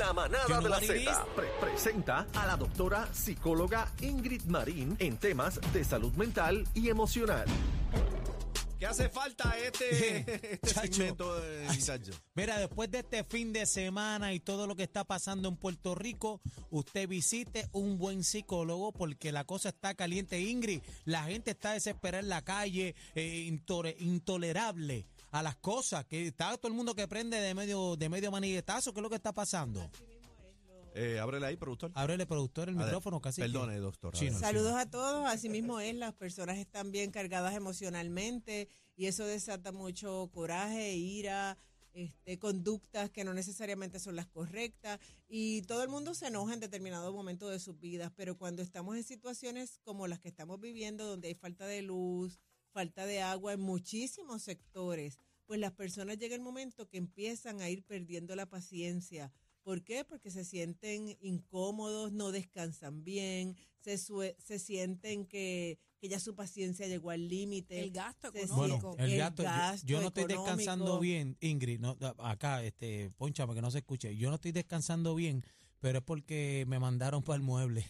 La manada de la Z pre- presenta a la doctora psicóloga Ingrid Marín en temas de salud mental y emocional. ¿Qué hace falta este, este Chacho. segmento de muchacho? Mira, después de este fin de semana y todo lo que está pasando en Puerto Rico, usted visite un buen psicólogo porque la cosa está caliente. Ingrid, la gente está desesperada en la calle, eh, intolerable a las cosas, que está todo el mundo que prende de medio, de medio maniguetazo. ¿Qué es lo que está pasando? Eh, ábrele ahí, productor. Ábrele, productor, el micrófono casi. Perdone, doctor. Sí, no. Saludos a todos, así mismo es, las personas están bien cargadas emocionalmente y eso desata mucho coraje, ira, este, conductas que no necesariamente son las correctas y todo el mundo se enoja en determinado momento de sus vidas, pero cuando estamos en situaciones como las que estamos viviendo, donde hay falta de luz, falta de agua en muchísimos sectores, pues las personas llega el momento que empiezan a ir perdiendo la paciencia. ¿Por qué? Porque se sienten incómodos, no descansan bien, se, se sienten que, que ya su paciencia llegó al límite. El gasto económico. Bueno, el el gasto, yo- gasto yo, no estoy económico. descansando bien, Ingrid, no, acá, este, ponchame que no se escuche, yo no estoy descansando bien, pero es porque me mandaron para el mueble.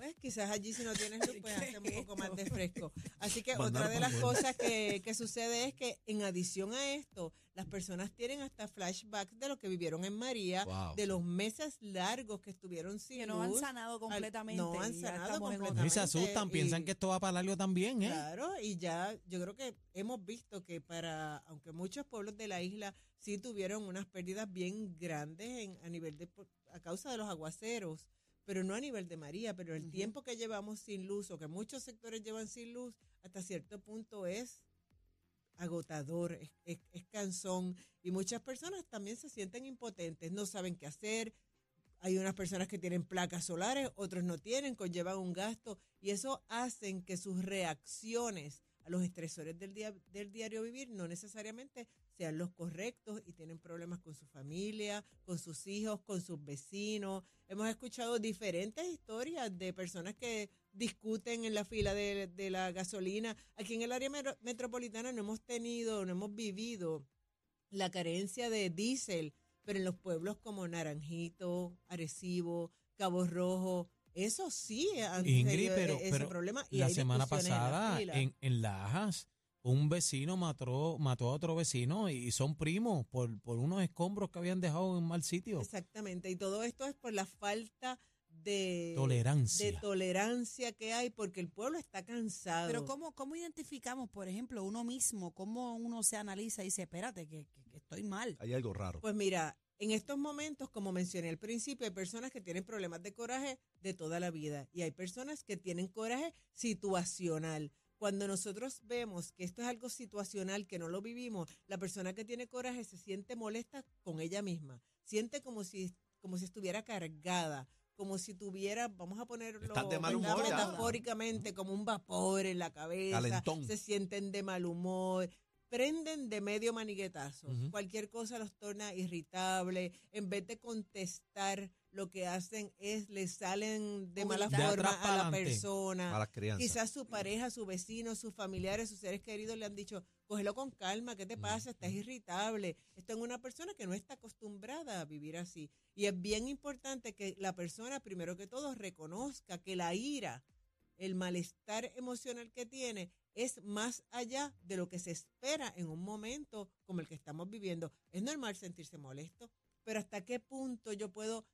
Pues quizás allí si no tienes luz, pues hace un poco más de fresco. Así que otra de las cosas que, que sucede es que en adición a esto, las personas tienen hasta flashbacks de lo que vivieron en María, Wow, de los meses largos que estuvieron sin que no han sanado completamente. no han sanado completamente. Y se asustan, y- piensan que esto va para largo también, ¿eh? Claro, y ya yo creo que hemos visto que para, aunque muchos pueblos de la isla sí tuvieron unas pérdidas bien grandes en, a nivel de, por- a causa de los aguaceros, pero no a nivel de María, pero el tiempo que llevamos sin luz o que muchos sectores llevan sin luz, hasta cierto punto es agotador, es, es- es cansón y muchas personas también se sienten impotentes, no saben qué hacer. Hay unas personas que tienen placas solares, otros no tienen, conllevan un gasto y eso hacen que sus reacciones a los estresores del, día, del diario vivir no necesariamente sean los correctos y tienen problemas con su familia, con sus hijos, con sus vecinos. Hemos escuchado diferentes historias de personas que discuten en la fila de, de la gasolina. Aquí en el área metro- metropolitana no hemos tenido, no hemos vivido la carencia de diésel, pero en los pueblos como Naranjito, Arecibo, Cabo Rojo, eso sí han Ingrid, pero, ese pero problema. Y la semana en pasada fila. en, en Lajas, un vecino mató, mató a otro vecino y son primos por, por unos escombros que habían dejado en mal sitio. Exactamente, y todo esto es por la falta de Tolerancia. de tolerancia que hay porque el pueblo está cansado. Pero ¿cómo, ¿cómo identificamos, por ejemplo, uno mismo? ¿Cómo uno se analiza y dice, espérate, que, que- que estoy mal? Hay algo raro. Pues mira, en estos momentos, como mencioné al principio, hay personas que tienen problemas de coraje de toda la vida y hay personas que tienen coraje situacional. Cuando nosotros vemos que esto es algo situacional, que no lo vivimos, la persona que tiene coraje se siente molesta con ella misma, siente como si, como si estuviera cargada, como si tuviera, vamos a ponerlo metafóricamente, como un vapor en la cabeza, Calentón. se sienten de mal humor, prenden de medio maniguetazo. Cualquier cosa los torna irritable. En vez de contestar, lo que hacen es le salen de mala De forma a la persona. A las crianzas. Quizás su pareja, su vecino, sus familiares, sus seres queridos le han dicho, cógelo con calma, ¿qué te pasa? Estás irritable. Esto es una persona que no está acostumbrada a vivir así. Y es bien importante que la persona, primero que todo, reconozca que la ira, el malestar emocional que tiene, es más allá de lo que se espera en un momento como el que estamos viviendo. Es normal sentirse molesto, pero ¿hasta qué punto yo puedo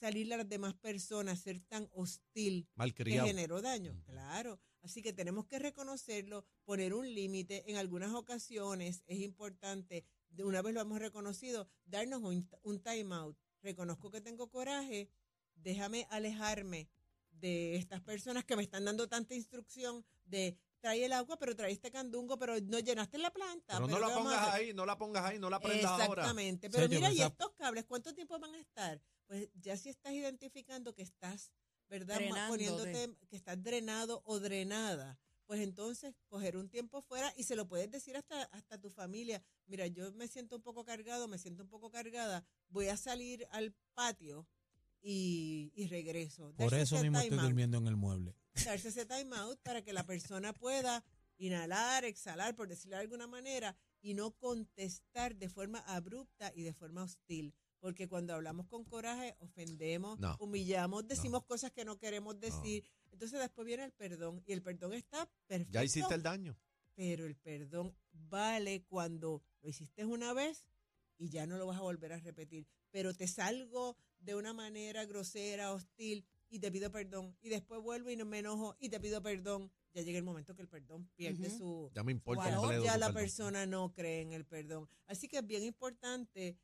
salir a las demás personas, ser tan hostil que Malcriado. generó daño. Ujú. Claro. Así que tenemos que reconocerlo, poner un límite. En algunas ocasiones es importante, de una vez lo hemos reconocido, darnos un, un time out. Reconozco que tengo coraje, déjame alejarme de estas personas que me están dando tanta instrucción de trae el agua, pero trae este candungo, pero no llenaste la planta. Pero no ¿qué la pongas ahí, no la pongas ahí, no la prendas ahora. Exactamente. Pero mira, ¿y estos cables cuánto tiempo van a estar? Pues ya si estás identificando que estás, ¿verdad? Poniéndote, que estás drenado o drenada, pues entonces coger un tiempo fuera y se lo puedes decir hasta, hasta tu familia. Mira, yo me siento un poco cargado, me siento un poco cargada, voy a salir al patio y, y regreso. Por Darse eso mismo estoy out durmiendo en el mueble. darse ese time out para que la persona pueda inhalar, exhalar, por decirlo de alguna manera, y no contestar de forma abrupta y de forma hostil. Porque cuando hablamos con coraje, ofendemos, No. humillamos, decimos cosas que no queremos decir. Entonces después viene el perdón. Y el perdón está perfecto. Ya hiciste el daño. Pero el perdón vale cuando lo hiciste una vez y ya no lo vas a volver a repetir. Pero te salgo de una manera grosera, hostil, y te pido perdón. Y después vuelvo y no me enojo y te pido perdón. Ya llega el momento que el perdón pierde su, Ya me importa Valor, ya la perdón. persona no cree en el perdón. Así que es bien importante,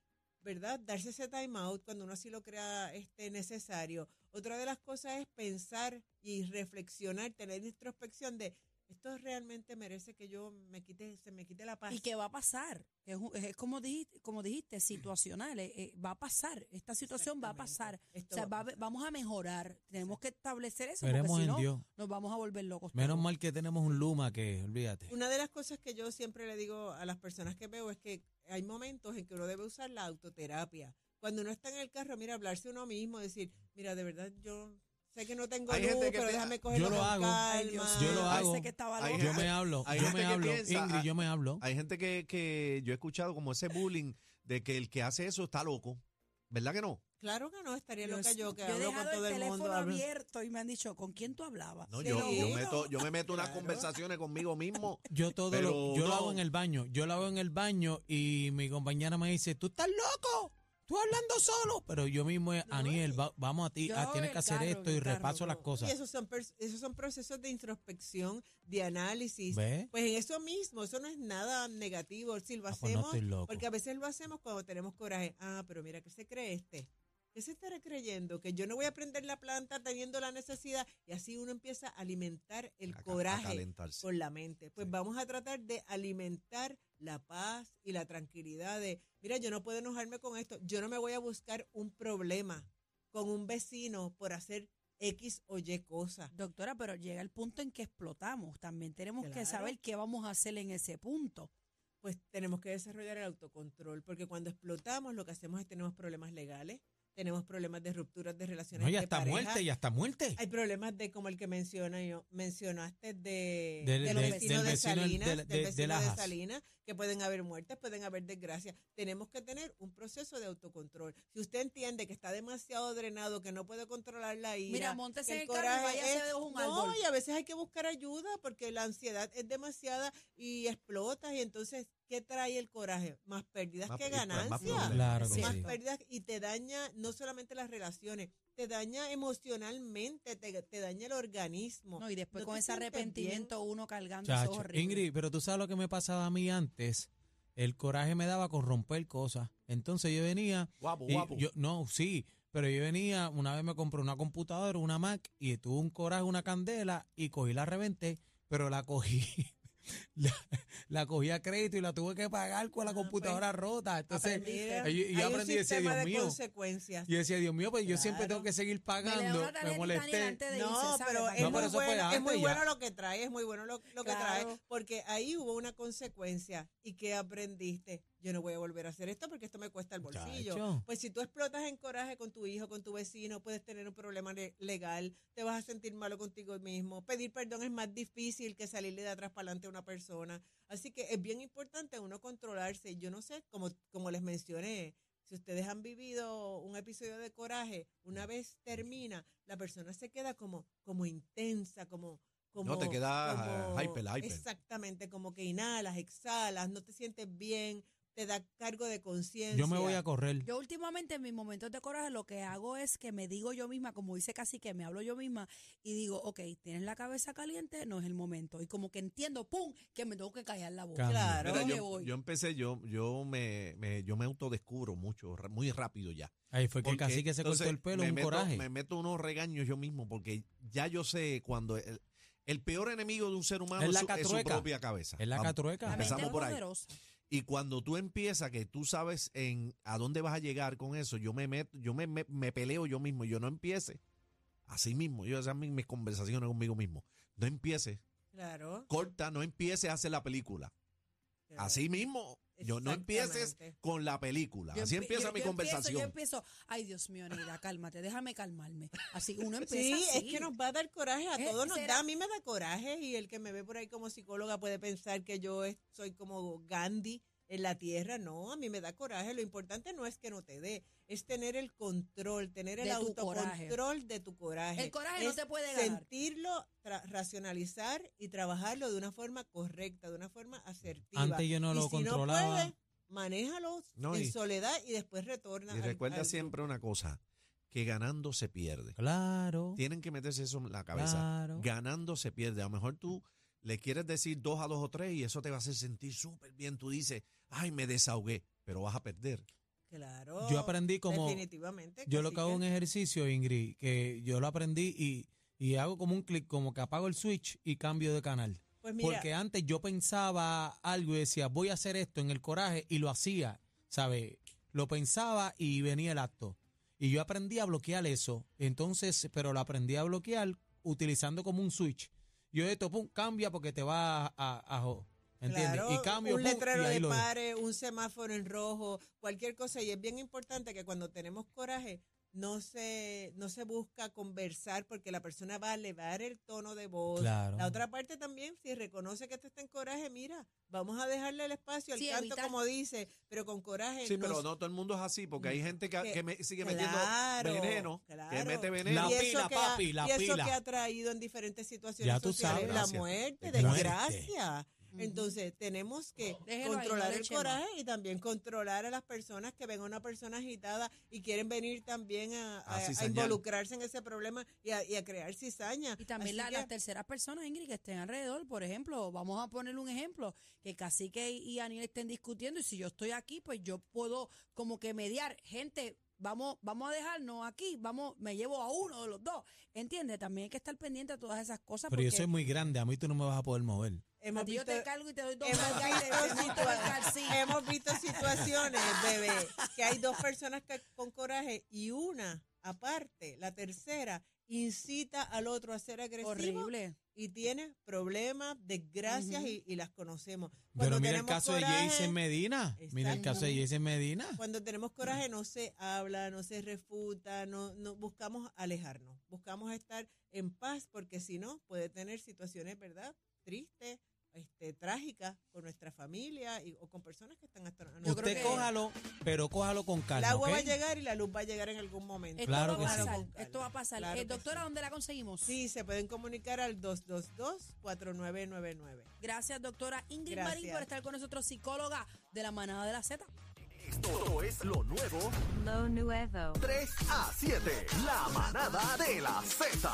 ¿verdad? Darse ese time out cuando uno así lo crea este, necesario. Otra de las cosas es pensar y reflexionar, tener introspección de esto realmente merece que yo me quite, se me quite la paz. ¿Y qué va a pasar? Es, un- es como, dijiste, como dijiste, situacional. eh, eh, va a pasar. Esta situación va a pasar. Esto O sea, va a vamos a mejorar. Tenemos que establecer eso Veremos porque si en no, Dios. nos vamos a volver locos. Menos todos. mal que tenemos un Luma que, olvídate. Una de las cosas que yo siempre le digo a las personas que veo es que hay momentos en que uno debe usar la autoterapia. Cuando uno está en el carro, mira, hablarse uno mismo, decir, mira, de verdad yo sé que no tengo Hay luz, gente que pero pe- déjame cogerlo Yo lo con hago. Ay, calma. Dios Yo lo hago. que estaba Hay loca. Yo me hablo, hay yo gente me que hablo. piensa, Ingrid, ah, yo me hablo. Hay gente que, que yo he escuchado como ese bullying de que el que hace eso está loco. ¿Verdad que no? Claro que no, estaría Yo, loca yo que yo he hablo con dejado todo el el teléfono mundo. hablo- abierto y me han dicho, ¿con quién tú hablabas? No, yo, yo, Sí. meto, yo me meto unas Claro. conversaciones conmigo mismo. Yo todo Pero lo, yo lo no. hago en el baño. Yo lo hago en el baño y mi compañera me dice, tú estás loco, tú hablando solo. Pero yo mismo, eh, No, Aniel, va- vamos a ti, ah, en tienes que hacer carro, esto y carro, repaso las cosas. Y esos son, esos son procesos de introspección, de análisis. ¿Ves? Pues en eso mismo, eso no es nada negativo. Si lo Ah, pues no hacemos, porque a veces lo hacemos cuando tenemos coraje. Ah, pero mira, ¿qué se cree este? ¿Qué se estará creyendo? Que yo no voy a prender la planta teniendo la necesidad. Y así uno empieza a alimentar el A a coraje calentarse. con la mente. Pues Sí. vamos a tratar de alimentar la paz y la tranquilidad de, mira, yo no puedo enojarme con esto. Yo no me voy a buscar un problema con un vecino por hacer X o Y cosa. Doctora, pero llega el punto en que explotamos. También tenemos que saber qué vamos a hacer en ese punto. pues tenemos que desarrollar el autocontrol, porque cuando explotamos lo que hacemos es tenemos problemas legales, tenemos problemas de rupturas de relaciones No, ya de está pareja, muerte, ya está muerte. Hay problemas de como el que menciona yo, mencionaste de, Del- de los de- vecinos del de Salinas, de- del de- de vecino de. Salinas, que pueden haber muertes, pueden haber desgracias. Tenemos que tener un proceso de autocontrol. Si usted entiende que está demasiado drenado, que no puede controlar la ira, Mira, móntese que en el carro y es- de un no, árbol. y a veces hay que buscar ayuda porque la ansiedad es demasiada y explotas y entonces ¿qué trae el coraje? Más pérdidas Más- que más ganancias. Claro Sí. más sí. pérdidas y te daña no solamente las relaciones, te daña emocionalmente, te, te daña el organismo. No, y después No con ese arrepentimiento uno cargando eso Chacho. horrible. Ingrid, pero tú sabes lo que me pasaba a mí antes. El coraje me daba con romper cosas. Entonces yo venía Guapo, Y guapo. yo, no, sí, pero yo venía, una vez me compré una computadora, una Mac, y tuve un coraje, una candela, y cogí la reventé, pero la cogí, la, la cogí a crédito y la tuve que pagar con la Ah, computadora rota. Entonces, Aprendiste. y- y yo aprendí y decía, Dios de mío. consecuencias. yo decía, Dios mío, pues yo siempre tengo que seguir pagando, me molesté. de No, pero es No, muy, pero bueno, es antes muy ya. bueno lo que trae, es muy bueno lo, lo que trae, porque ahí hubo una consecuencia y que aprendiste. Yo no voy a volver a hacer esto porque esto me cuesta el bolsillo. Chacho. Pues si tú explotas en coraje con tu hijo, con tu vecino, puedes tener un problema le- legal, te vas a sentir malo contigo mismo. Pedir perdón es más difícil que salirle de atrás para adelante a una persona. Así que es bien importante uno controlarse. Yo no sé, como, como les mencioné, si ustedes han vivido un episodio de coraje, una vez termina, la persona se queda como, como intensa, como... Como, No, te queda, como- hyper, hyper. Exactamente, como que inhalas, exhalas, no te sientes bien, te da cargo de conciencia. Yo me voy a correr. Yo últimamente en mis momentos de coraje lo que hago es que me digo yo misma, como dice casi que me hablo yo misma y digo, ok, tienes la cabeza caliente, no es el momento. Y como que entiendo, ¡pum!, que me tengo que callar la boca. Cambio. Claro. Mira, me yo, voy. yo empecé, yo, yo me, me- yo me autodescubro mucho, muy rápido ya. Ahí fue que casi que se cortó el pelo, me un meto- coraje. Me meto unos regaños yo mismo porque ya yo sé cuando el, el peor enemigo de un ser humano Es es, la su, es su catrueca. propia cabeza. Es la catrueca. La empezamos es por ahí. poderosa. Y cuando tú empiezas, que tú sabes en a dónde vas a llegar con eso, yo me meto, yo me, me- me peleo yo mismo, yo no empiece. Así mismo, yo esas mis, mis conversaciones conmigo mismo. No empiece, Claro. corta, no empieces a hacer la película. Así mismo, yo no empieces con la película. Yo Así empie- empieza yo- mi yo conversación. Empiezo, yo empiezo, ay Dios mío, Anida, cálmate, déjame calmarme. Así uno empieza Sí, así. es que nos va a dar coraje, a Eh, todos nos será- da, a mí me da coraje y el que me ve por ahí como psicóloga puede pensar que yo soy como Gandhi en la tierra, no, a mí me da coraje, lo importante no es que no te dé, es tener el control, tener el De autocontrol de tu coraje. El coraje no te puede ganar. Sentirlo, racionalizar y trabajarlo de una forma correcta, de una forma asertiva. Antes yo no Y lo si controlaba. No puedes, manéjalo No, en y- soledad y después retorna. Y al- recuerda al- siempre una cosa, que ganando se pierde. Claro. Tienen que meterse eso en la cabeza. Claro. Ganando se pierde. A lo mejor tú le quieres decir dos a dos o tres y eso te va a hacer sentir súper bien. Tú dices, ay, me desahogué, pero vas a perder. Claro. Yo aprendí como- Definitivamente. Yo lo que hago un ejercicio, Ingrid, que yo lo aprendí y, y hago como un clic, como que apago el switch y cambio de canal. Pues mira, Porque antes yo pensaba algo y decía, voy a hacer esto en el coraje y lo hacía, ¿sabes? Lo pensaba y venía el acto. Y yo aprendí a bloquear eso. Entonces, pero lo aprendí a bloquear utilizando como un switch. Yo esto, pum, cambia porque te va a, a, a ¿entiendes? Claro, y cambio, un letrero de pare, un semáforo en rojo, cualquier cosa. Y es bien importante que cuando tenemos coraje no se, no se busca conversar porque la persona va a elevar el tono de voz. Claro. La otra parte también, si reconoce que tú está en coraje, mira, vamos a dejarle el espacio al Sí, canto evitar- como dice, pero con coraje. Sí, no pero no todo el mundo es así, porque hay gente que, Que- que me- sigue claro, metiendo veneno, que claro. mete veneno. La y eso pila, que ha- papi, la y eso que ha traído en diferentes situaciones Ya tú sociales, sabes. la Muerte. desgracia. Entonces, tenemos que Déjelo controlar el coraje y también controlar a las personas que ven a una persona agitada y quieren venir también a, a- A a cizañar. involucrarse en ese problema y a, y a crear cizaña. Y también la- que- las terceras personas, Ingrid, que estén alrededor, por ejemplo, vamos a poner un ejemplo, que Cacique y Aniel estén discutiendo y si yo estoy aquí, pues yo puedo como que mediar, gente, vamos vamos a dejarnos aquí, vamos me llevo a uno de los dos, ¿entiendes? También hay que estar pendiente a todas esas cosas Pero porque yo soy muy grande, a mí tú no me vas a poder mover. Hemos ti yo visto, te cargo y te doy dos hemos visto hemos visto situaciones, bebé, que hay dos personas que, con coraje y una, aparte, la tercera, incita al otro a ser agresivo Horrible. y tiene problemas, desgracias Ujú. y, y las conocemos. Pero Cuando mira el caso de coraje- Jason Medina. Mira el caso de. Jason Medina. Cuando tenemos coraje no se habla, no se refuta, no, no buscamos alejarnos, buscamos estar en paz porque si no puede tener situaciones, ¿verdad? Tristes, este, trágicas con nuestra familia y, o con personas que están hasta creo Usted cójalo, pero cójalo con El calma, agua ¿ok? va a llegar y la luz va a llegar en algún momento. Esto Claro va que a pasar, esto va a pasar. Claro Eh, doctora, sí. ¿dónde la conseguimos? Sí, se pueden comunicar al 222-4999. Gracias, doctora Ingrid Marín, por estar con nosotros, psicóloga de la manada de la Z. Esto es lo nuevo Lo nuevo. 3 a 7. La manada de la Z.